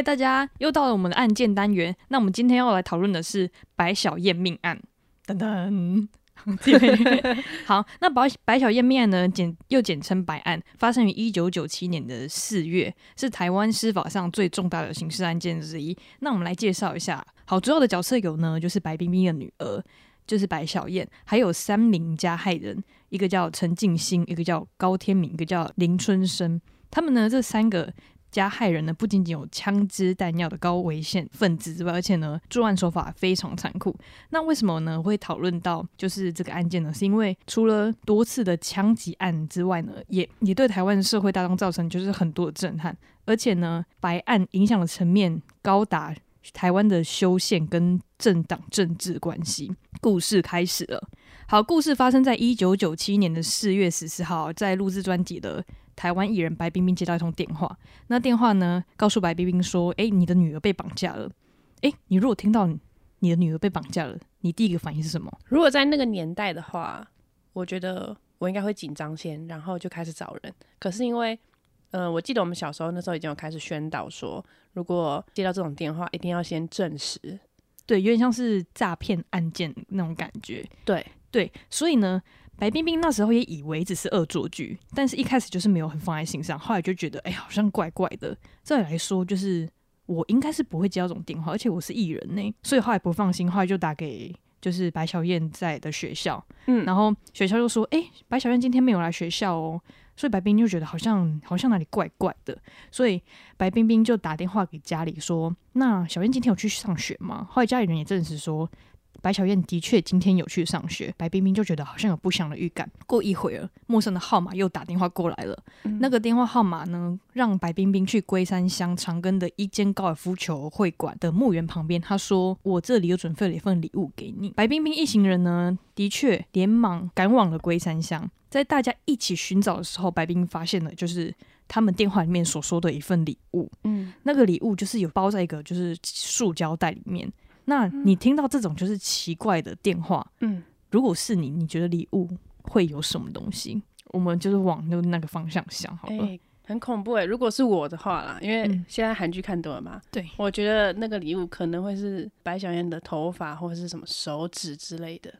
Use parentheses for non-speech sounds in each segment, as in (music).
嗨，大家又到了我们的案件单元。那我们今天要来讨论的是白小燕命案。噔噔，(laughs) 好，那白白小燕命案呢，简又简称白案，发生于一九九七年的四月，是台湾司法上最重大的刑事案件之一。那我们来介绍一下，好，主要的角色有呢，就是白冰冰的女儿，就是白小燕，还有三名加害人，一个叫陈静心，一个叫高天明，一个叫林春生。他们呢，这三个。加害人呢，不仅仅有枪支弹药的高危险分子之外，而且呢，作案手法非常残酷。那为什么呢？会讨论到就是这个案件呢？是因为除了多次的枪击案之外呢，也也对台湾社会大众造成就是很多的震撼。而且呢，白案影响的层面高达台湾的修宪跟政党政治关系。故事开始了。好，故事发生在一九九七年的四月十四号，在录制专辑的。台湾艺人白冰冰接到一通电话，那电话呢告诉白冰冰说：“哎，你的女儿被绑架了。”哎，你如果听到你的女儿被绑架了，你第一个反应是什么？如果在那个年代的话，我觉得我应该会紧张先，然后就开始找人。可是因为，呃，我记得我们小时候那时候已经有开始宣导说，如果接到这种电话，一定要先证实，对，有点像是诈骗案件那种感觉。对对，所以呢。白冰冰那时候也以为只是恶作剧，但是一开始就是没有很放在心上，后来就觉得哎，好像怪怪的。再来说，就是我应该是不会接到这种电话，而且我是艺人呢，所以后来不放心，后来就打给就是白小燕在的学校，嗯，然后学校就说，哎，白小燕今天没有来学校哦，所以白冰冰就觉得好像好像哪里怪怪的，所以白冰冰就打电话给家里说，那小燕今天有去上学吗？后来家里人也证实说。白小燕的确今天有去上学，白冰冰就觉得好像有不祥的预感。过一会儿，陌生的号码又打电话过来了。那个电话号码呢，让白冰冰去龟山乡长庚的一间高尔夫球会馆的墓园旁边。他说：“我这里又准备了一份礼物给你。”白冰冰一行人呢，的确连忙赶往了龟山乡。在大家一起寻找的时候，白冰发现了就是他们电话里面所说的一份礼物。嗯，那个礼物就是有包在一个就是塑胶袋里面。那你听到这种就是奇怪的电话，嗯，如果是你，你觉得礼物会有什么东西？我们就是往那那个方向想好了。很恐怖哎！如果是我的话啦，因为现在韩剧看多了嘛，对，我觉得那个礼物可能会是白小燕的头发或者是什么手指之类的。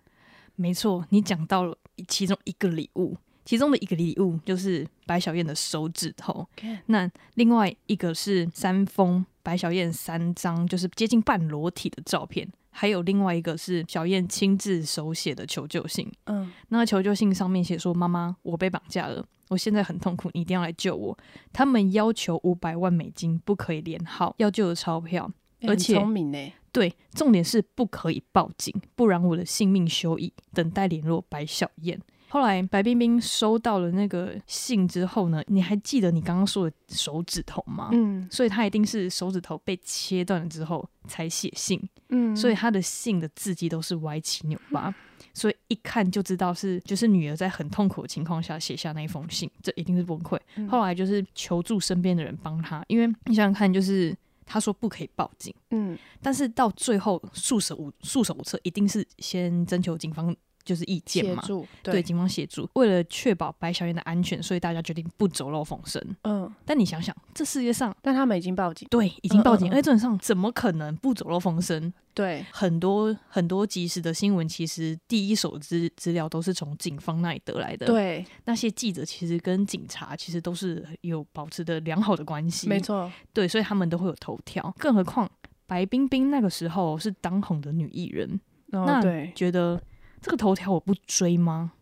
没错，你讲到了其中一个礼物，其中的一个礼物就是白小燕的手指头。那另外一个是三封。白小燕三张就是接近半裸体的照片，还有另外一个是小燕亲自手写的求救信。嗯，那求救信上面写说：“妈妈，我被绑架了，我现在很痛苦，你一定要来救我。他们要求五百万美金，不可以连号，要救的钞票，而且聪明呢。对，重点是不可以报警，不然我的性命休矣。等待联络白小燕。”后来白冰冰收到了那个信之后呢，你还记得你刚刚说的手指头吗？嗯，所以他一定是手指头被切断了之后才写信。嗯，所以他的信的字迹都是歪七扭八，所以一看就知道是就是女儿在很痛苦的情况下写下那一封信，这一定是崩溃。后来就是求助身边的人帮他，因为你想想看，就是他说不可以报警，嗯，但是到最后束手无束手无策，一定是先征求警方。就是意见嘛，对警方协助，为了确保白小燕的安全，所以大家决定不走漏风声。嗯，但你想想，这世界上，但他们已经报警，对，已经报警。而且，上怎么可能不走漏风声？对，很多很多及时的新闻，其实第一手资资料都是从警方那里得来的。对，那些记者其实跟警察其实都是有保持的良好的关系。没错，对，所以他们都会有头条。更何况白冰冰那个时候是当红的女艺人，那觉得。这个头条我不追吗？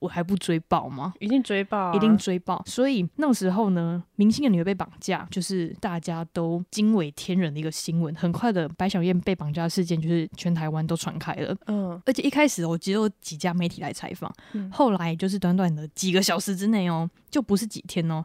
我还不追爆吗？一定追爆，一定追爆。所以那个时候呢，明星的女儿被绑架，就是大家都惊为天人的一个新闻。很快的，白小燕被绑架事件就是全台湾都传开了。嗯，而且一开始我只有几家媒体来采访，后来就是短短的几个小时之内哦，就不是几天哦，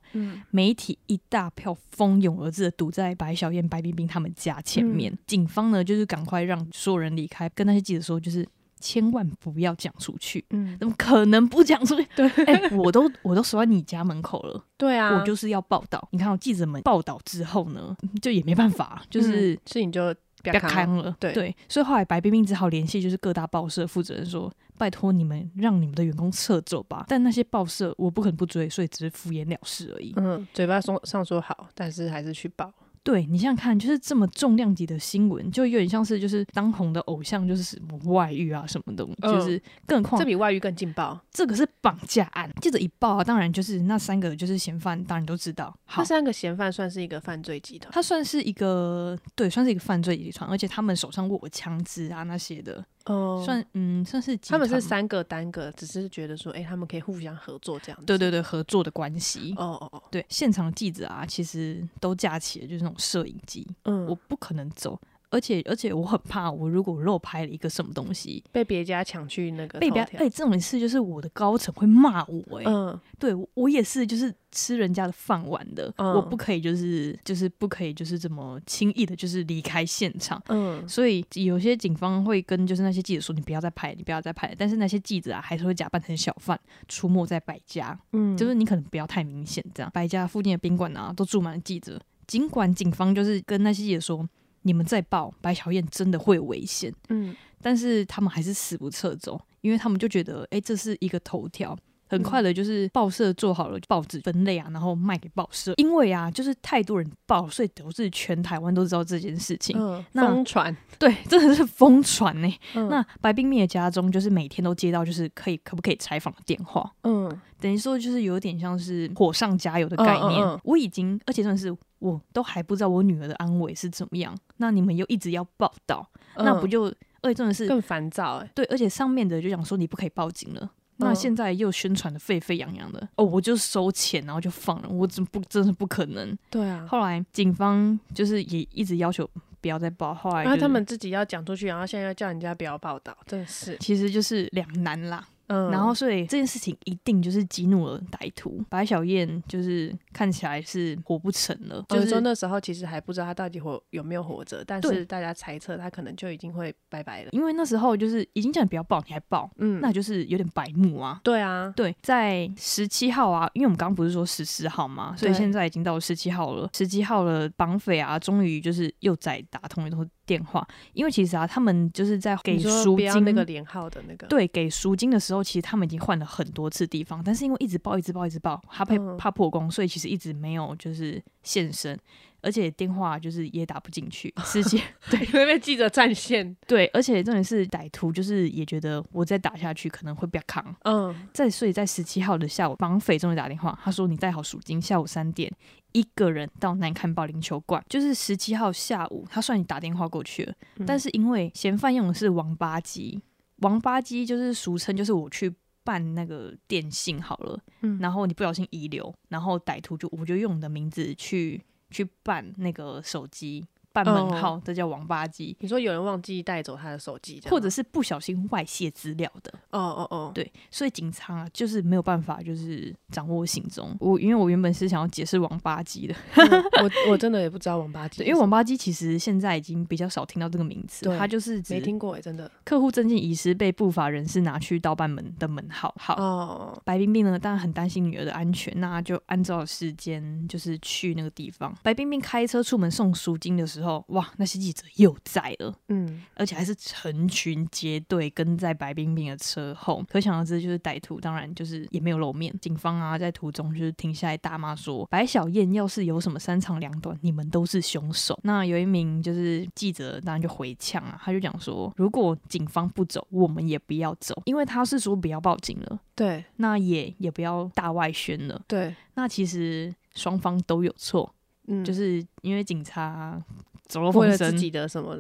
媒体一大票蜂拥而至的堵在白小燕、白冰冰他们家前面。警方呢，就是赶快让所有人离开，跟那些记者说，就是。千万不要讲出去，嗯，怎么可能不讲出去？对，哎，我都我都守在你家门口了，对啊，我就是要报道。你看，记者们报道之后呢，就也没办法，就是事情就不要看了，对对。所以后来白冰冰只好联系就是各大报社负责人说：“拜托你们让你们的员工撤走吧。”但那些报社我不可能不追，所以只是敷衍了事而已。嗯，嘴巴说上说好，但是还是去报。对你想想看，就是这么重量级的新闻，就有点像是就是当红的偶像，就是什么外遇啊什么的，嗯就是更何况这比外遇更劲爆。这个是绑架案，记者一报啊，当然就是那三个就是嫌犯，当然都知道。好那，三个嫌犯算是一个犯罪集团。他算是一个对，算是一个犯罪集团，而且他们手上握有枪支啊那些的，哦算嗯算是他们是三个单个，只是觉得说，哎、他们可以互相合作这样子。对对对合作的关系。哦哦哦，对，现场记者啊，其实都架起了就是那种摄影机，嗯，我不可能走，而且而且我很怕，我如果漏拍了一个什么东西，被别家抢去那个被别哎、这种事就是我的高层会骂我哎、嗯对我我也是就是吃人家的饭碗的，嗯我不可以就是就是不可以就是这么轻易的就是离开现场。嗯所以有些警方会跟就是那些记者说：“你不要再拍，你不要再拍。”但是那些记者啊，还是会假扮成小贩出没在百家，嗯，就是你可能不要太明显，这样百家附近的宾馆啊都住满了记者。尽管警方就是跟那些记者说：“你们再报，白小燕真的会有危险。”嗯但是他们还是死不撤走，因为他们就觉得，哎、这是一个头条。很快的，就是报社做好了报纸分类啊，然后卖给报社。因为啊，就是太多人报，所以导致全台湾都知道这件事情。嗯，那疯传。对，真的是疯传呢。嗯那白冰蜜的家中，就是每天都接到就是可以可不可以采访的电话，嗯等于说就是有点像是火上加油的概念。嗯嗯嗯我已经，而且真的是我都还不知道我女儿的安危是怎么样，那你们又一直要报道，那不嗯就而且真的是更烦躁哎、对，而且上面的就讲说你不可以报警了。那嗯现在又宣传的沸沸扬扬的，哦，我就收钱，然后就放了，我真不真是不可能。对啊，后来警方就是也一直要求不要再报，后来、就是、然后他们自己要讲出去，然后现在要叫人家不要报道，真的是。其实就是两难啦。嗯，然后所以这件事情一定就是激怒了歹徒，白小燕就是看起来是活不成了，就就是是说那时候其实还不知道他到底活有没有活着，但是大家猜测他可能就已经会拜拜了。因为那时候就是已经叫你不要报，你还报，嗯，那就是有点白目啊。对啊，对，在十七号啊，因为我们刚刚不是说十四号嘛，所以现在已经到十七号了。十七号了，绑匪啊，终于就是又再打通一通电话，因为其实啊，他们就是在给赎金那个连号的那个，对，给赎金的时候，其实他们已经换了很多次地方，但是因为一直报、一直报、一直报，他怕、嗯。怕破功，所以其实一直没有就是现身，而且电话就是也打不进去。(laughs) 直接对，会被记者占线。对，而且重点是歹徒就是也觉得我再打下去可能会被扛，嗯。在所以在十七号的下午，绑匪终于打电话，他说你带好赎金，下午三点一个人到南看保龄球馆，就是十七号下午，他算你打电话过去了，嗯。但是因为嫌犯用的是王八机，王八机就是俗称就是我去办那个电信好了，嗯。然后你不小心遗留，然后歹徒就我就用你的名字去去办那个手机。办门号，哦这叫王八机，你说有人忘记带走他的手机，或者是不小心外泄资料的，哦哦哦，对，所以警察、啊、就是没有办法，就是掌握行踪。我因为我原本是想要解释王八鸡的，嗯我我真的也不知道王八鸡因为王八鸡其实现在已经比较少听到这个名词，对它就是指没听过哎，真的。客户证件遗失被不法人士拿去盗办门的门号。好，哦，白冰冰呢，当然很担心女儿的安全，那就按照时间就是去那个地方。白冰冰开车出门送赎金的时候，哇，那些记者又在了。嗯而且还是成群结队跟在白冰冰的车后，可想而知，就是歹徒当然就是也没有露面。警方啊在途中就是停下来大骂说：“白小燕要是有什么三长两短，你们都是凶手。”那有一名就是记者，当然就回呛啊，他就讲说：“如果警方不走，我们也不要走，因为他是说不要报警了，对那也也不要大外宣了。对，那其实双方都有错，嗯，就是因为警察走漏为风声了自己的什么，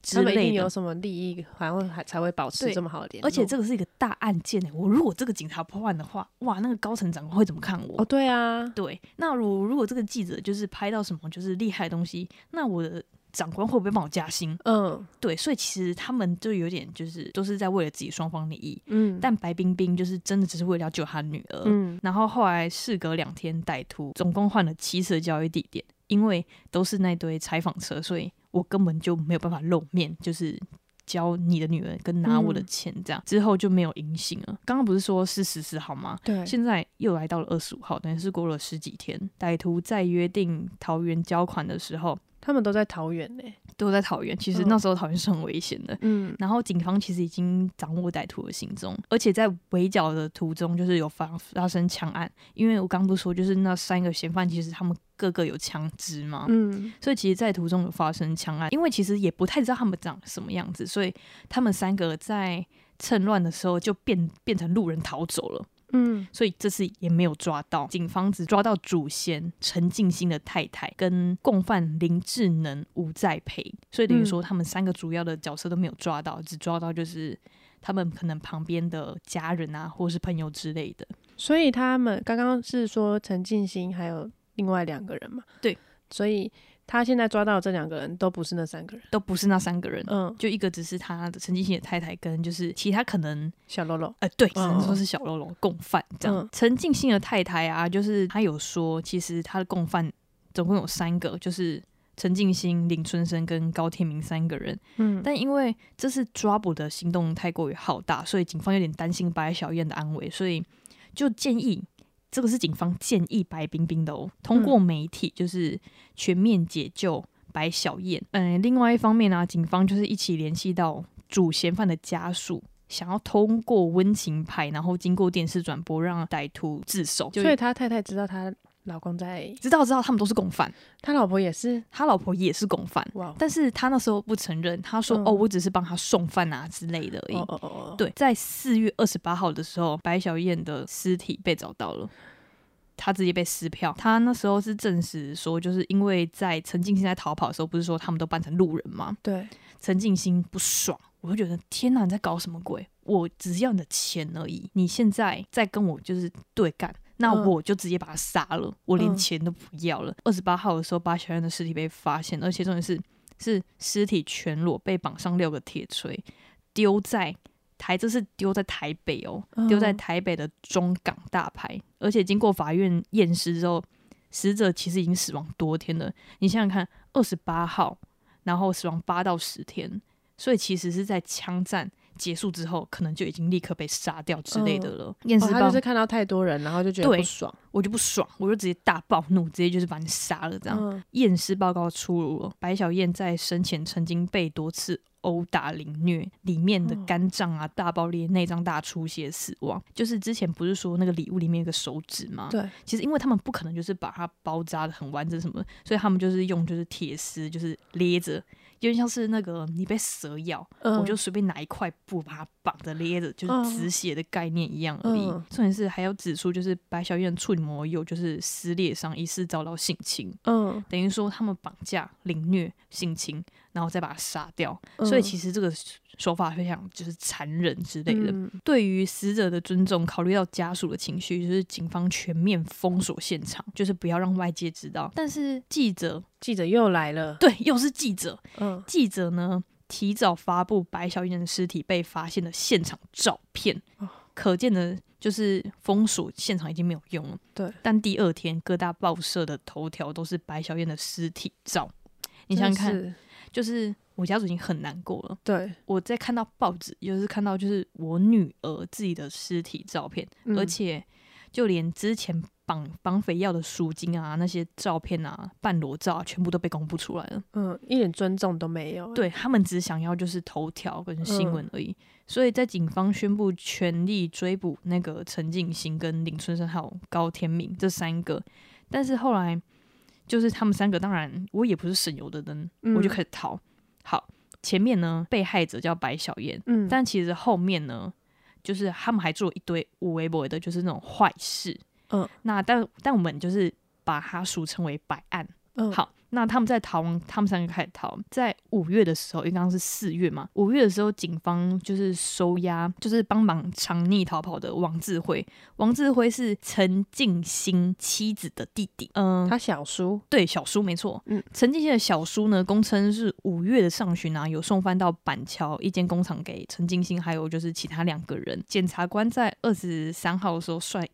之他们一定有。”什么利益，还会还才会保持对这么好的联络。而且这个是一个大案件呢，我如果这个警察破案的话，哇，那个高层长官会怎么看我？哦，对啊，对，那如如果这个记者就是拍到什么就是厉害的东西，那我的长官会不会帮我加薪？嗯对，所以其实他们就有点就是都是在为了自己双方利益，嗯，但白冰冰就是真的只是为了要救她女儿。嗯然后后来事隔两天，歹徒总共换了七次的交易地点，因为都是那堆采访车，所以我根本就没有办法露面，就是教你的女儿跟拿我的嗯钱这样，之后就没有音信了。刚刚不是说是十四号吗？对，现在又来到了二十五号，等于是过了十几天。歹徒在约定桃园交款的时候，他们都在桃园呢。都在桃园。其实嗯那时候桃园是很危险的。嗯然后警方其实已经掌握歹徒的行踪，而且在围剿的途中，就是有发发生枪案。因为我刚不说，就是那三个嫌犯其实他们个个有枪支嘛，嗯所以其实，在途中有发生枪案。因为其实也不太知道他们长什么样子，所以他们三个在趁乱的时候就变变成路人逃走了。嗯所以这次也没有抓到，警方只抓到主嫌陈静心的太太跟共犯林志能、吴在培，所以等于说他们三个主要的角色都没有抓到，只抓到就是他们可能旁边的家人啊，或是朋友之类的。所以他们刚刚是说陈静心还有另外两个人嘛？对，所以他现在抓到的这两个人都不是那三个人。都不是那三个人，嗯，就一个只是他的陈静心的太太，跟就是其他可能小喽啰。呃，对，只嗯能说是小喽啰共犯这样嗯。陈静心的太太啊，就是他有说，其实他的共犯总共有三个，就是陈静心、林春生跟高天明三个人。嗯但因为这次抓捕的行动太过于浩大，所以警方有点担心白小燕的安危，所以就建议。这个是警方建议白冰冰的哦，通过媒体就是全面解救白小燕。嗯，另外一方面呢、警方就是一起联系到主嫌犯的家属，想要通过温情牌，然后经过电视转播，让歹徒自首。所以他太太知道他老公在，知道知道他们都是共犯，他老婆也是。他老婆也是共犯，哇，但是他那时候不承认，他说：“嗯哦，我只是帮他送饭啊之类的而已。哦哦哦哦，对，在四月二十八号的时候，白小燕的尸体被找到了。他直接被撕票。他那时候是证实说，就是因为在陈静心在逃跑的时候，不是说他们都扮成路人吗？对，陈静心不爽，我就觉得天哪，你在搞什么鬼？我只是要你的钱而已，你现在在跟我就是对干，那嗯我就直接把他杀了，我连嗯钱都不要了。二十八号的时候，八小燕的尸体被发现，而且重点是是尸体全裸，被绑上六个铁锤，丢在台，这是丢在台北哦，丢在嗯台北的中港大排，而且经过法院验尸之后，死者其实已经死亡多天了。你想想看，二十八号，然后死亡八到十天，所以其实是在枪战结束之后，可能就已经立刻被杀掉之类的了。验哦尸报、他就是看到太多人，然后就觉得不爽。我就不爽，我就直接大暴怒，直接就是把你杀了这样。嗯验尸报告出炉了，白小燕在生前曾经被多次殴打凌虐，里面的哦肝脏啊大爆裂、内脏大出血死亡。就是之前不是说那个礼物里面有个手指吗？对，其实因为他们不可能就是把它包扎的很完整什么，所以他们就是用就是铁丝就是勒着，有点像是那个你被蛇咬，嗯我就随便拿一块布把它绑着勒着，就是止血的概念一样而已。嗯重点是还要指出，就是白小燕处女膜有就是撕裂伤，疑似遭到性侵。嗯，等于说他们绑架、凌虐、性侵，然后再把它杀掉，嗯所以其实这个手法非常就是残忍之类的。嗯对于死者的尊重，考虑到家属的情绪，就是警方全面封锁现场，就是不要让外界知道。但是记者，记者又来了。对，又是记者，嗯记者呢提早发布白小燕的尸体被发现的现场照片，哦可见的就是封锁现场已经没有用了。对，但第二天各大报社的头条都是白小燕的尸体照，你想想看，就是我家族已经很难过了。对，我在看到报纸，又是看到就是我女儿自己的尸体照片，嗯而且就连之前绑绑匪要的赎金啊、那些照片啊、半裸照、啊，全部都被公布出来了。嗯，一点尊重都没有。，对他们只想要就是头条跟新闻而已。所以在警方宣布全力追捕那个陈静心、跟林春生还有高天明这三个，但是后来就是他们三个，当然我也不是省油的灯，嗯我就开始逃。好，前面呢被害者叫白小燕，嗯，但其实后面呢，就是他们还做了一堆无微博的，就是那种坏事。嗯，那但但我们就是把它俗称为白案。嗯，好，那他们在逃亡，他们三个开始逃。在五月的时候，因为刚刚是四月嘛，五月的时候，警方就是收押，就是帮忙藏匿逃跑的王志辉。王志辉是陈静心妻子的弟弟，嗯、他小叔，对，小叔没错。嗯陈静心的小叔呢，公称是五月的上旬啊，有送饭到板桥一间工厂给陈静心，还有就是其他两个人。检察官在二十三号的时候率一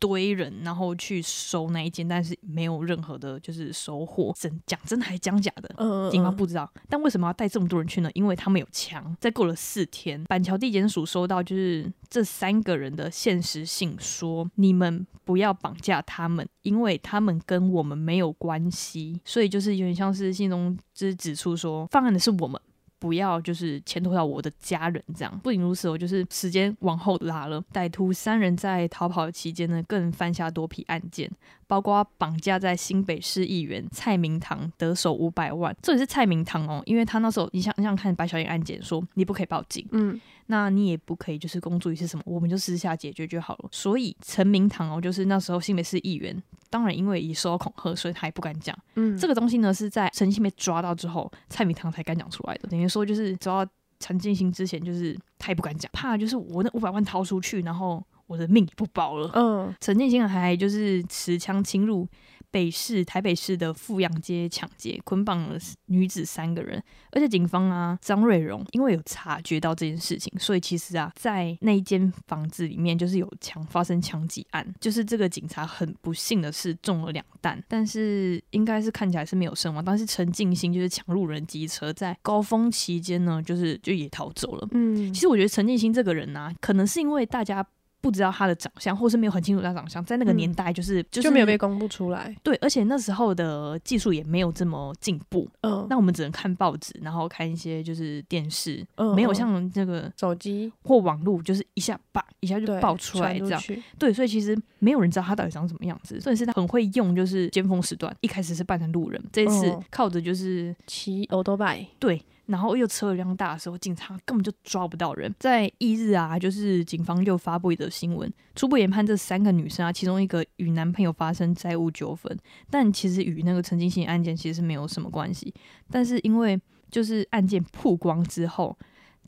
堆人，然后去收那一间，但是没有任何的，就是收获。真讲真的还讲假的？嗯警方不知道，但为什么要带这么多人去呢？因为他们有枪。再过了四天，板桥地检署收到就是这三个人的现实信，说你们不要绑架他们，因为他们跟我们没有关系。所以就是有点像是信中就是指出说，犯案的是我们。不要就是牵拖到我的家人这样。不仅如此，我就是时间往后拉了。歹徒三人在逃跑期间呢，更犯下多批案件，包括绑架在新北市议员蔡明堂得手五百万。这也是蔡明堂哦，因为他那时候你想你想看白小燕案件，说你不可以报警，嗯那你也不可以就是公诸于世什么，我们就私下解决就好了。所以陈明堂哦，就是那时候新北市议员，当然因为也受到恐吓，所以他也不敢讲。嗯，这个东西呢，是在陈信被抓到之后，蔡明堂才敢讲出来的。等于说，就是抓到陈进兴之前，就是他也不敢讲，怕就是我那五百万掏出去，然后我的命也不保了。嗯陈进兴还就是持枪侵入北市台北市的富阳街抢劫，捆绑了女子三个人。而且警方啊，张瑞荣因为有察觉到这件事情，所以其实啊，在那一间房子里面就是有枪发生枪击案。就是这个警察很不幸的是中了两弹，但是应该是看起来是没有身亡。但是陈进兴就是抢入人机车，在高峰期间呢，就是就也逃走了。嗯，其实我觉得陈建新这个人呢、可能是因为大家不知道他的长相，或是没有很清楚他长相，在那个嗯。年代就是、就是就没有被公布出来。对，而且那时候的技术也没有这么进步，嗯，那我们只能看报纸，然后看一些就是电视，嗯没有嗯像这个手机。或网络，就是一下叭一下就爆出来这样。对，所以其实没有人知道他到底长什么样子，所以是他很会用就是尖峰时段，一开始是扮成路人，这一次哦靠着就是骑欧多拜，对，然后又车流量大的时候，警察根本就抓不到人。在翌日啊，就是警方就发布一则新闻，初步研判这三个女生啊，其中一个与男朋友发生债务纠纷，但其实与那个陈金星案件其实是没有什么关系。但是因为就是案件曝光之后，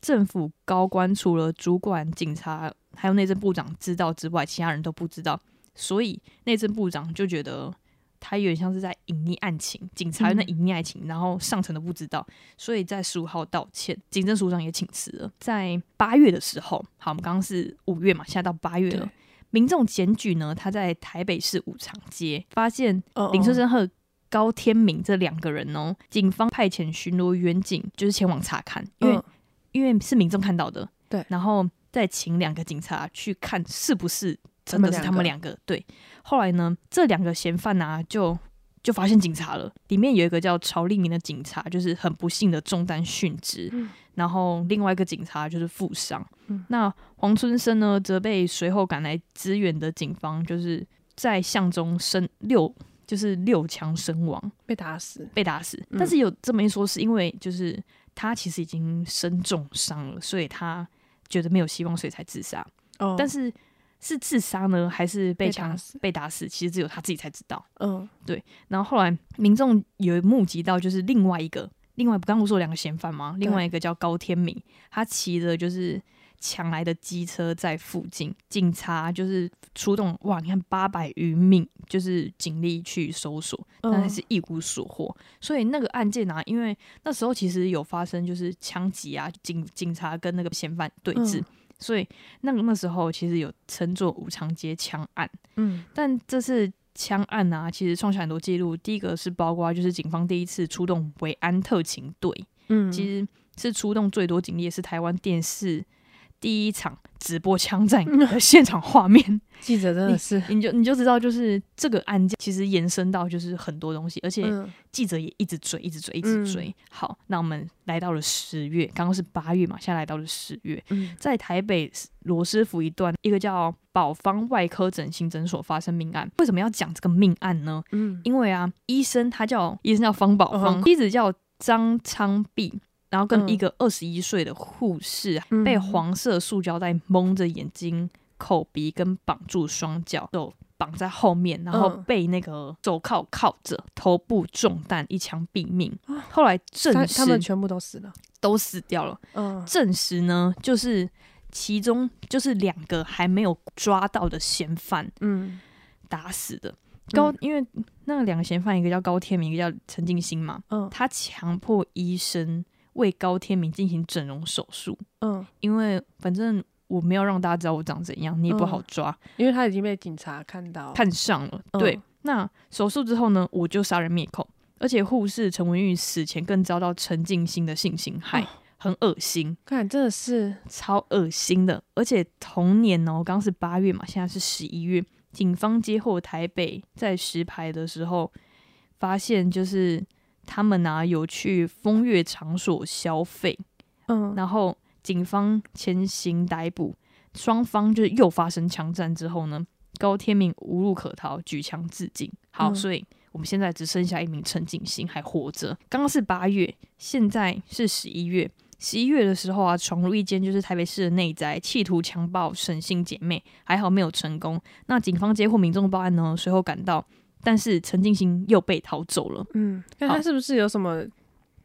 政府高官除了主管、警察还有内政部长知道之外，其他人都不知道，所以内政部长就觉得。他有点像是在隐匿案情，警察有那嗯隐匿案情，然后上层都不知道，所以在十五号道歉，警政署长也请辞了。在八月的时候，好，我们刚刚是五月嘛，现在到八月了。民众检举呢，他在台北市五常街发现哦林春生和高天明这两个人哦，警方派遣巡逻员警就是前往查看，因为、嗯因为是民众看到的，对然后再请两个警察去看是不是真的是他们两个。对，后来呢，这两个嫌犯啊，就就发现警察了，里面有一个叫曹立明的警察，就是很不幸的中弹殉职，嗯然后另外一个警察就是负伤。嗯那黄春生呢，则被随后赶来支援的警方，就是在巷中身六。就是六枪身亡，被打死。被打死。嗯但是有这么一说，是因为就是他其实已经身重伤了，所以他觉得没有希望，所以才自杀。哦，但是是自杀呢，还是被枪被打死被打死？其实只有他自己才知道。嗯对然后后来民众有目击到，就是另外一个，另外刚不是说有两个嫌犯吗？另外一个叫高天明，他骑着就是抢来的机车在附近，警察就是出动，哇，你看八百余名就是警力去搜索，但嗯还是一无所获。所以那个案件啊，因为那时候其实有发生就是枪击啊，警警察跟那个嫌犯对峙，嗯所以那个那时候其实有称作武昌街枪案。嗯但这次枪案啊，其实创下很多记录。第一个是包括就是警方第一次出动维安特勤队，嗯，其实是出动最多警力，也是台湾电视第一场直播枪战的现场画面。(laughs) 记者真的是，你就你就知道，就是这个案件其实延伸到就是很多东西，而且嗯记者也一直追，一直追，一直追。好，那我们来到了十月，刚刚是八月嘛，现在来到了十月，嗯在台北罗斯福一段一个叫宝方外科整形诊所发生命案。为什么要讲这个命案呢？嗯因为啊，医生他叫医生叫方宝芳，嗯妻子叫张昌碧，然后跟嗯一个二十一岁的护士、被黄色塑胶袋蒙着眼睛、口鼻跟绑住双脚，手绑在后面，然后嗯被那个手铐铐着，头部中弹，一枪毙命。后来证实他他们全部都死了。都死掉了。嗯证实呢，就是其中就是两个还没有抓到的嫌犯嗯打死的。高，嗯因为那两个嫌犯，一个叫高天明，一个叫陈静心嘛，嗯他强迫医生为高天明进行整容手术，嗯。因为反正我没有让大家知道我长怎样，你也不好嗯。抓，因为他已经被警察看到，看上了。嗯。对，那手术之后呢，我就杀人灭口，而且护士陈文玉死前更遭到陈静心的性侵害，哦。很恶心，看真的是，超恶心的。而且同年哦，刚是八月嘛，现在是十一月，警方接获台北在石牌的时候，发现就是他们啊有去风月场所消费，嗯，然后警方前行逮捕，双方就是又发生枪战之后呢，高天明无路可逃，举枪自尽。好，嗯所以我们现在只剩下一名陈景兴还活着。刚刚是八月，现在是十一月。十一月的时候啊，闯入一间就是台北市的内宅，企图强暴沈姓姐妹，还好没有成功。那警方接获民众报案呢，随后赶到，但是陈静心又被逃走了。嗯，那他是不是有什么，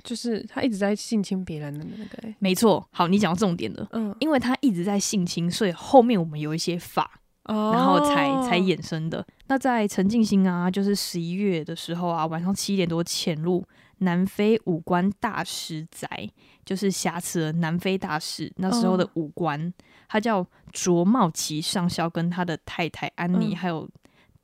就是他一直在性侵别人的那个、欸，没错，好，你讲到重点了。嗯，因为他一直在性侵，所以后面我们有一些法，哦然后才才衍生的。那在陈静心啊，就是十一月的时候啊，晚上七点多潜入南非武官大师宅，就是挟持了南非大使那时候的武官，他叫卓茂奇上校，跟他的太太安妮，嗯还有。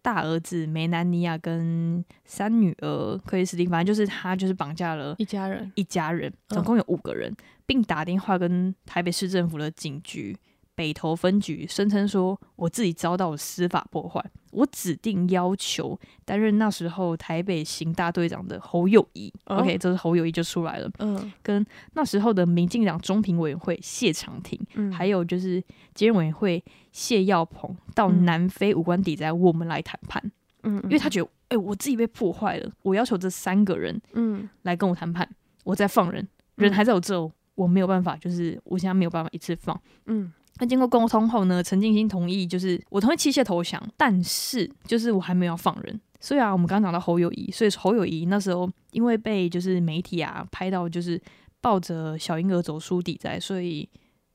大儿子梅南尼亚跟三女儿克里斯汀，反正就是他，就是绑架了一家人，一家人，嗯。总共有五个人，并打电话跟台北市政府的警局北投分局声称说，我自己遭到了司法破坏，我指定要求担任那时候台北刑大队长的侯友谊、哦。O k 这是侯友谊就出来了，嗯。跟那时候的民进党中评委员会谢长廷，嗯，还有就是监委员会谢耀鹏到嗯。南非武官邸宅，我们来谈判，嗯，嗯，因为他觉得，哎、我自己被破坏了，我要求这三个人嗯。来跟我谈判，我再放人，人嗯。还在我这哦，我没有办法，就是我现在没有办法一次放。嗯那经过沟通后呢，陈静心同意，就是我同意弃械投降，但是就是我还没有要放人。虽然我们刚刚讲到侯友谊，所以侯友谊那时候因为被就是媒体啊拍到就是抱着小婴儿走出抵债，所以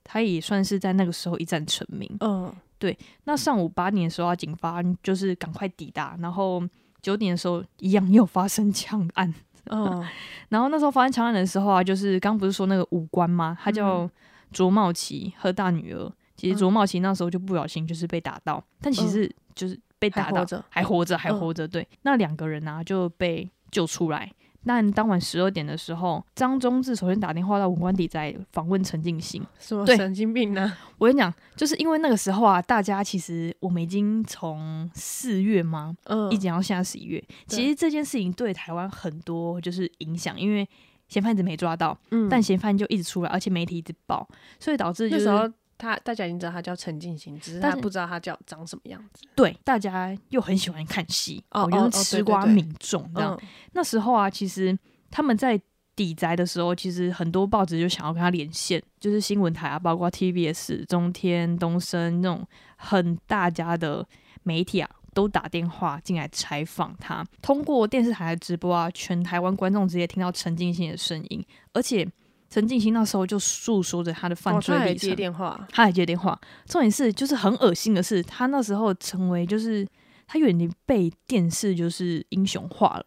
他也算是在那个时候一战成名。嗯对那上午八点的时候啊，警方就是赶快抵达，然后九点的时候一样又发生枪案。嗯 (laughs) 然后那时候发生枪案的时候啊，就是刚不是说那个武官吗？他叫嗯卓茂奇和大女儿。其实嗯卓茂奇那时候就不小心就是被打到，但其实就是被打到还活着还活着。对，那两个人啊就被救出来。但当晚十二点的时候，张忠志首先打电话到文官邸在访问陈静心。对什么神经病呢？我跟你讲，就是因为那个时候啊，大家其实我们已经从四月吗，嗯，一直到现在十一月，其实这件事情对台湾很多就是影响，因为嫌犯一直没抓到，嗯，但嫌犯就一直出来，而且媒体一直报，所以导致就是那时候他大家已经知道他叫陈进行，只是他不知道他叫长什么样子。对大家又很喜欢看戏，哦我觉得哦哦吃瓜民众这样。嗯那时候啊，其实他们在抵宅的时候，其实很多报纸就想要跟他连线，就是新闻台啊，包括 TBS、中天、东升那种很大家的媒体啊。都打电话进来采访他，通过电视台的直播啊，全台湾观众直接听到陈静心的声音，而且陈静心那时候就诉说着他的犯哦，罪历程，他还接电话，他还接电话。重点是，就是很恶心的是，他那时候成为就是他有点被电视就是英雄化了，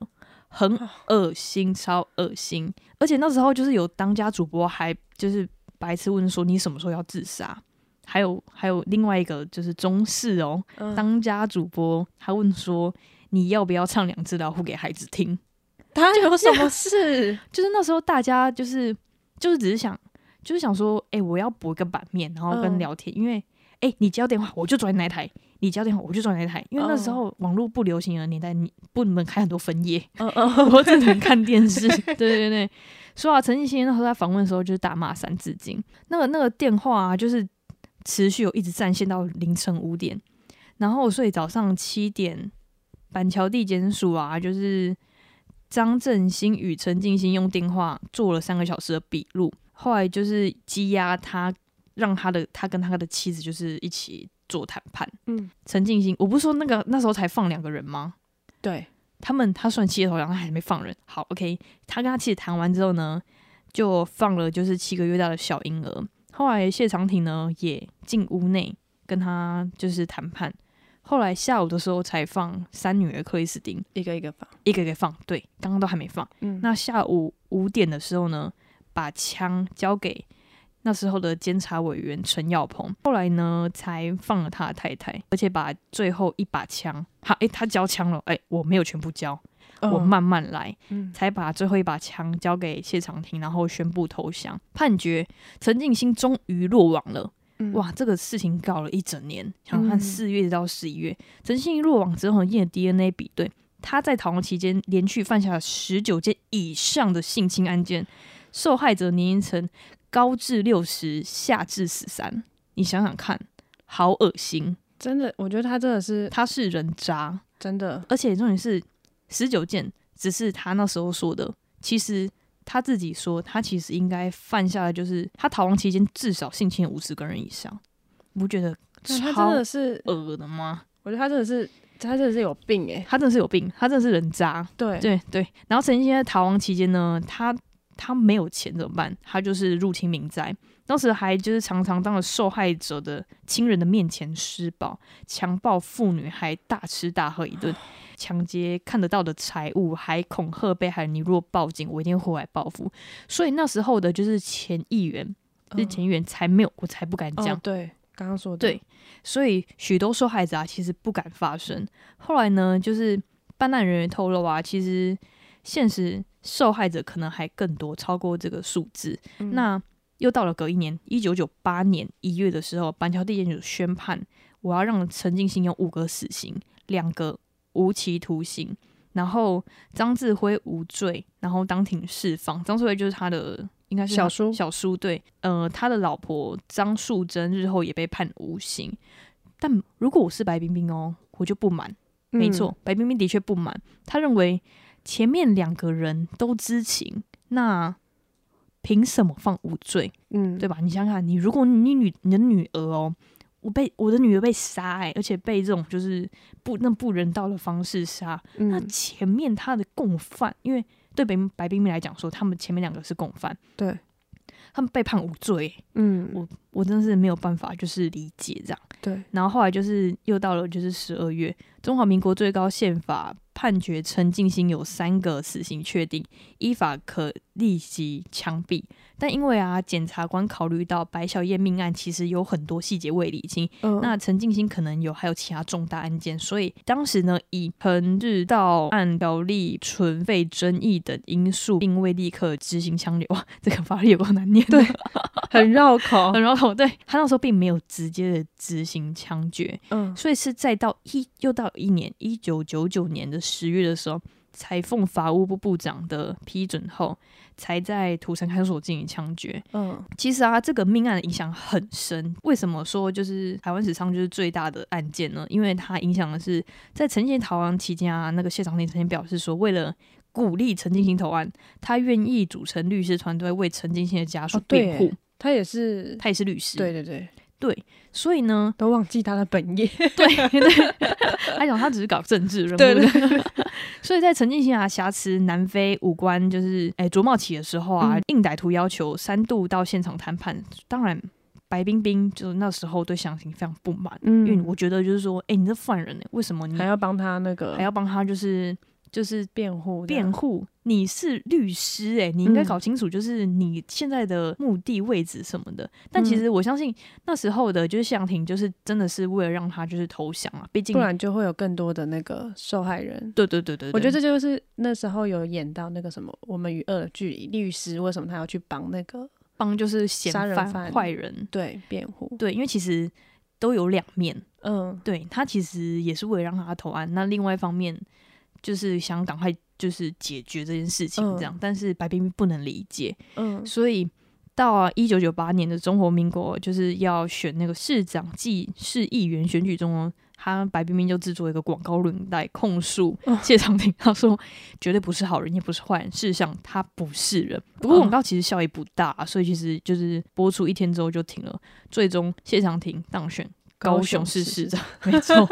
很恶心，超恶心。而且那时候就是有当家主播还就是白痴问说你什么时候要自杀？还有还有另外一个就是中式哦，嗯。当家主播他问说你要不要唱两只老虎给孩子听？他有什么事？(laughs) 就是那时候大家就是就是只是想就是想说，哎、我要补一个版面，然后跟嗯。聊天，因为哎、你接到电话我就转哪一台，你接到电话我就转哪台，因为那时候网络不流行的年代，你不能开很多分页，嗯嗯，(laughs) 我只能看电视。(laughs) 对对对，说啊，陈奕迅那时候在访问的时候就是大骂三字经，那个那个电话啊，就是持续有一直占线到凌晨五点，然后所以早上七点，板桥地检署啊，就是张振兴与陈静心用电话做了三个小时的笔录，后来就是羁押他，让他的他跟他的妻子就是一起做谈判。嗯，陈静心，我不是说那个那时候才放两个人吗？对，他们他算七头羊，他还没放人。好，OK，他跟他妻子谈完之后呢，就放了就是七个月大的小婴儿。后来谢长廷呢也进屋内跟他就是谈判。后来下午的时候才放三女儿克里斯汀，一个一个放。一个一个放。对，刚刚都还没放。嗯，那下午五点的时候呢，把枪交给那时候的监察委员陈耀鹏，后来呢才放了他的太太，而且把最后一把枪，他诶，他交枪了，诶，我没有全部交，我慢慢来，嗯才把最后一把枪交给谢长廷，然后宣布投降。判决陈进兴终于落网了。嗯哇，这个事情搞了一整年，想想看嗯四月到十一月，陈信落网之后验 DNA 比对，他在逃亡期间连续犯下了十九件以上的性侵案件，受害者年龄层高至六十，下至十三。你想想看，好恶心！真的，我觉得他真的是他是人渣，真的，而且重点是十九件，只是他那时候说的，其实。他自己说，他其实应该犯下的就是他逃亡期间至少性侵五十个人以上，你不觉得但他真的是，恶的吗？我觉得他真的是，他真的是有病哎、他真的是有病，他真的是人渣。对，对对，然后陈金星在逃亡期间呢，他他没有钱怎么办？他就是入侵民宅，当时还就是常常当着受害者的亲人的面前施暴，强暴妇女，还大吃大喝一顿，(sighs) 抢劫看得到的财物，还恐吓被害人：你如果报警，我一定会回来报复。所以那时候的就是前议员，就是嗯前议员才没有，我才不敢讲哦。对，刚刚说的，对，所以许多受害者啊，其实不敢发声。后来呢，就是办案人员透露啊，其实现实受害者可能还更多，超过这个数字。嗯那又到了隔一年，一九九八年一月的时候，板桥地检署宣判，我要让陈进兴有五个死刑，两个无期徒刑，然后张志辉无罪，然后当庭释放。张志辉就是他的。应该是小叔小叔对，呃，他的老婆张素贞日后也被判无刑。但如果我是白冰冰哦，我就不满。没嗯错，白冰冰的确不满，他认为前面两个人都知情，那凭什么放无罪？嗯，对吧？你想想看，你如果你女你的女儿哦，我被我的女儿被杀、欸，而且被这种就是不那不人道的方式杀，那嗯，前面他的共犯，因为对白白冰冰来讲说，他们前面两个是共犯，对，他们被判无罪欸、嗯，我我真的是没有办法就是理解这样。对，然后后来就是又到了就是十二月，中华民国最高宪法判决陈进兴有三个死刑确定，依法可立即枪毙。但因为啊，检察官考虑到白小燕命案其实有很多细节未理清，嗯，那陈进兴可能有还有其他重大案件，所以当时呢以恒日到案条例存废争议等因素，并未立刻执行枪决。哇，(laughs) 这个法律有够难念的。对很绕口，(laughs) 然后对他那时候并没有直接的执行枪决，嗯，所以是再到一又到一年一九九九年的十月的时候，才奉法务部部长的批准后，才在土城看守所进行枪决。嗯，其实啊，这个命案的影响很深。为什么说就是台湾史上就是最大的案件呢？因为它影响的是在陈进逃亡期间啊，那个谢长廷曾经表示说，为了鼓励陈进兴投案，他愿意组成律师团队为陈进兴的家属辩护。耶他也是，他也是律师，对对对，对，所以呢，(laughs) 都忘记他的本业，对 (laughs) 对，(laughs) 他讲他只是搞政治人物。对的，对。所以在陈进兴啊挟持南非武官就是哎卓茂起的时候啊，嗯。应歹徒要求三度到现场谈判，当然白冰冰就是那时候对详情非常不满，嗯。因为我觉得就是说，哎，你这犯人呢，为什么你还要帮他那个还要帮他就是就是辩护，辩护？你是律师哎、你应该嗯搞清楚，就是你现在的目的位置什么的。但其嗯实我相信那时候的就是谢长廷，就是真的是为了让他就是投降啊，毕竟不然就会有更多的那个受害人。对对对对，我觉得这这就是那时候有演到那个什么《我们与恶的距离》，律师为什么他要去帮那个帮就是嫌犯杀人犯坏人，对辩护？对，因为其实都有两面，嗯，对他其实也是为了让他投案，那另外一方面就是想赶快就是解决这件事情这样，但是白冰冰不能理解，嗯所以到啊一九九八年的中华民国就是要选那个市长暨市议员选举中哦，他白冰冰就制作一个广告录影带控诉哦谢长廷，他说绝对不是好人，也不是坏人，事实上他不是人。不过哦广告其实效益不大，所以其实就是播出一天之后就停了。最终谢长廷当选高雄市市长，没错。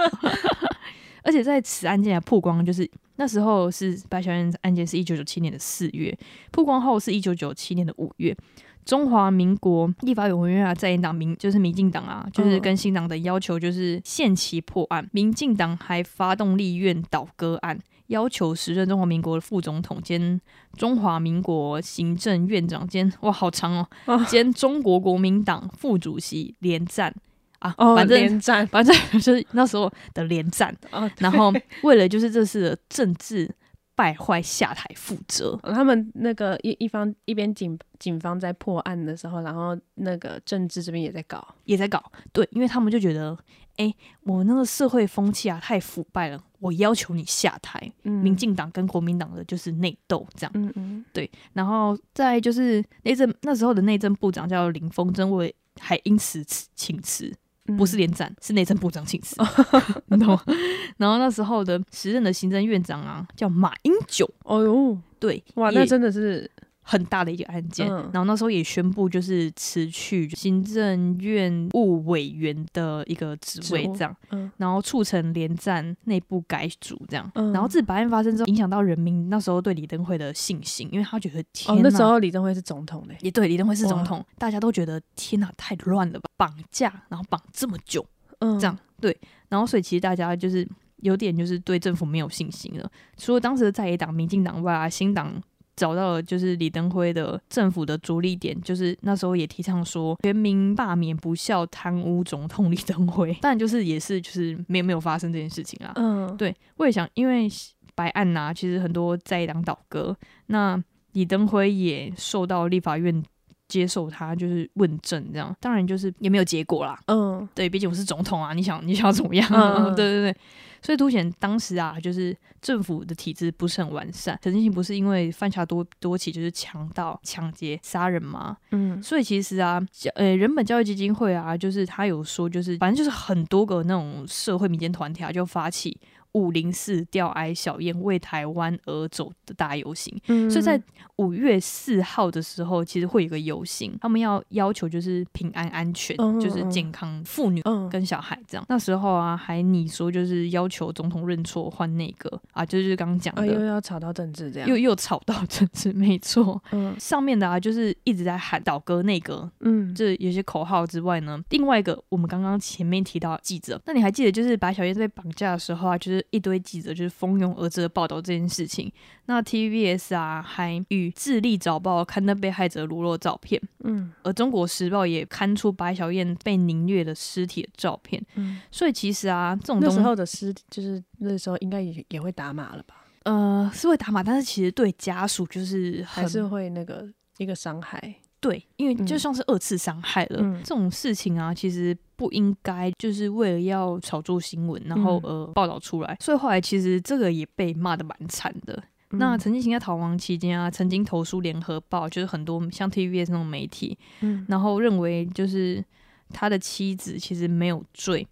而且在此案件的曝光，就是那时候是白小燕案件是一九九七年的四月，曝光后是一九九七年的五月。中华民国立法委员啊，在野党民就是民进党啊，就是跟新党的要求就是限期破案。民进党还发动立院倒戈案，要求时任中华民国的副总统兼中华民国行政院长兼哇好长哦哦兼中国国民党副主席连战啊，哦，反正连战反正 (laughs) 就是那时候的连战，哦，然后为了就是这次的政治败坏下台负责。他们那个一一方一边警警方在破案的时候，然后那个政治这边也在搞，也在搞，对，因为他们就觉得，哎、我那个社会风气啊太腐败了，我要求你下台。嗯民进党跟国民党的就是内斗这样，嗯嗯对，然后再就是内政那时候的内政部长叫林峰真为还因此辞请辞，嗯不是连战，是内政部长请辞，(laughs) 你懂吗？(laughs) 然后那时候的时任的行政院长啊叫马英九，哦呦，对，哇，那真的是很大的一个案件。嗯。然后那时候也宣布就是辞去行政院务委员的一个职位这样，嗯。然后促成连战内部改组这样。嗯。然后自白案发生之后，影响到人民那时候对李登辉的信心，因为他觉得天那时候李登辉是总统嘞，也对李登辉是总哇。统，大家都觉得天哪，太乱了吧，绑架然后绑这么久，嗯。这样。对，然后所以其实大家就是有点就是对政府没有信心了。除了当时的在野党民进党外啊，新党找到了就是李登辉的政府的着力点，就是那时候也提倡说全民罢免不孝贪污总统李登辉，(laughs) 但就是也是就是没有没有发生这件事情啊。嗯对，我也想，因为白案呐、其实很多在党倒戈，那李登辉也受到立法院接受他就是问政，这样当然就是也没有结果啦。嗯对，毕竟我是总统啊，你想你想要怎么样？嗯嗯对对对，所以凸显当时啊，就是政府的体制不是很完善。陈进兴不是因为犯下多多起就是强盗、抢劫、杀人吗？嗯所以其实啊，教呃，人本教育基金会啊，就是他有说，就是反正就是很多个那种社会民间团体啊，就发起五零四吊哀小燕为台湾而走的大游行。嗯，所以在五月四号的时候，其实会有一个游行，他们要要求就是平安安全，嗯就是健康妇女嗯跟小孩这样。那时候啊，还你说就是要求总统认错换内阁啊，就是刚刚讲啊又的，要吵到政治这样，又又吵到政治，(laughs) 没错。嗯上面的啊，就是一直在喊倒戈内阁，嗯这有些口号之外呢，另外一个我们刚刚前面提到记者，那你还记得就是白小燕被绑架的时候啊，就是一堆记者就是蜂拥而至的报道这件事情。那 TVBS 啊，还与智利早报刊登被害者裸露照片，嗯。而中国时报也刊出白小燕被凌虐的尸体的照片。嗯，所以其实啊，这种那时候的尸就是那时候应该也也会打码了吧，呃是会打码，但是其实对家属就是还是会那个一个伤害，对，因为就嗯像是二次伤害了、嗯。这种事情啊，其实不应该就是为了要炒作新闻，然后嗯。呃报道出来。所以后来其实这个也被骂的蛮惨的。那嗯陈进行在逃亡期间啊，曾经投诉联合报，就是很多像 TVBS 那种媒体，嗯然后认为就是他的妻子其实没有罪。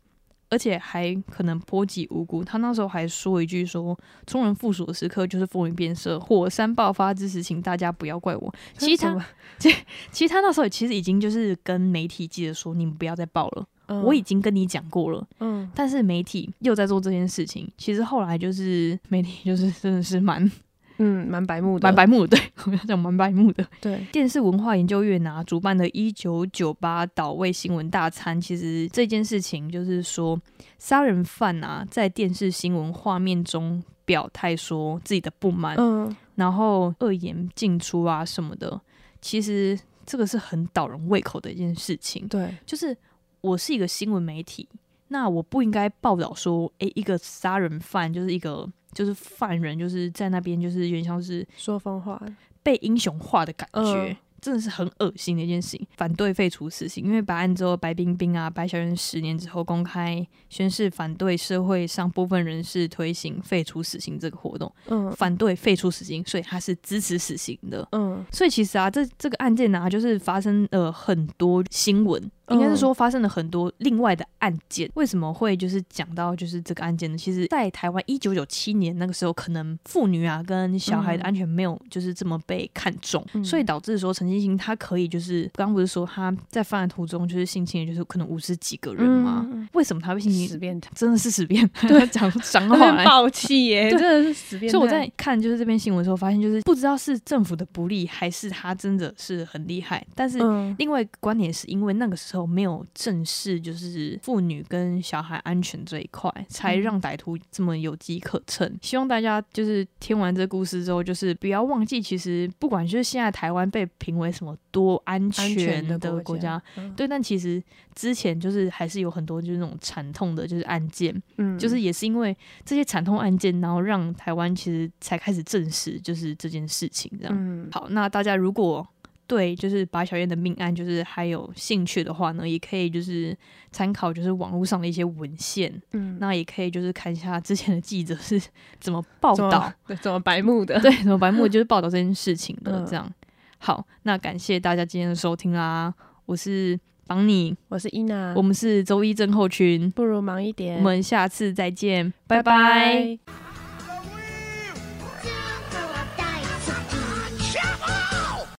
而且还可能波及无辜。他那时候还说一句说：“冲人附属的时刻就是风云变色，火山爆发之时，请大家不要怪我。”其实他 (laughs) 其其实他那时候其实已经就是跟媒体记者说，你们不要再报了，嗯我已经跟你讲过了。嗯但是媒体又在做这件事情，其实后来就是媒体就是真的是蛮嗯蛮白目的，蛮白目的，对 (laughs) 我要讲蛮白目的。对，电视文化研究院啊主办的一九九八岛位新闻大餐，其实这件事情就是说，杀人犯啊在电视新闻画面中表态说自己的不满，嗯然后恶言进出啊什么的，其实这个是很倒人胃口的一件事情。对，就是我是一个新闻媒体，那我不应该报道说，诶，一个杀人犯就是一个就是犯人，就是在那边就是有点像是说疯话，被英雄化的感觉。嗯真的是很恶心的一件事情，反对废除死刑，因为白案之后，白冰冰啊、白小燕十年之后公开宣誓反对社会上部分人士推行废除死刑这个活动，嗯反对废除死刑，所以他是支持死刑的。嗯所以其实啊，这这个案件呢、就是发生了很多新闻，应该是说发生了很多另外的案件。为什么会就是讲到就是这个案件呢？其实，在台湾一九九七年那个时候，可能妇女啊跟小孩的嗯安全没有就是这么被看重，嗯所以导致说陈金星他可以就是刚刚不是说他在犯案途中就是性侵，也就是可能五十几个人吗？嗯为什么他会性侵？死变态，真的是死变态，讲脏话来。暴气耶，(laughs) 真的是死变态。所以我在看就是这篇新闻的时候，发现就是不知道是政府的不利，还是他真的是很厉害。但是嗯另外一个观点是因为那个时时候没有正视就是妇女跟小孩安全这一块，才让歹徒这么有机可乘。希望大家就是听完这故事之后，就是不要忘记，其实不管就是现在台湾被评为什么多安安全全的的国家国家，嗯对，但其实之前就是还是有很多就是那种惨痛的，就是案件，嗯就是也是因为这些惨痛案件，然后让台湾其实才开始正视就是这件事情这样。嗯好，那大家如果对就是白小燕的命案就是还有兴趣的话呢，也可以就是参考就是网络上的一些文献，嗯那也可以就是看一下之前的记者是 (laughs) 怎么报道，对怎么白目的？对，怎么白目就是报道这件事情的嗯这样。好，那感谢大家今天的收听啦，我是邦尼，我是伊娜，我们是周一症候群，不如忙一点，我们下次再见，拜拜拜拜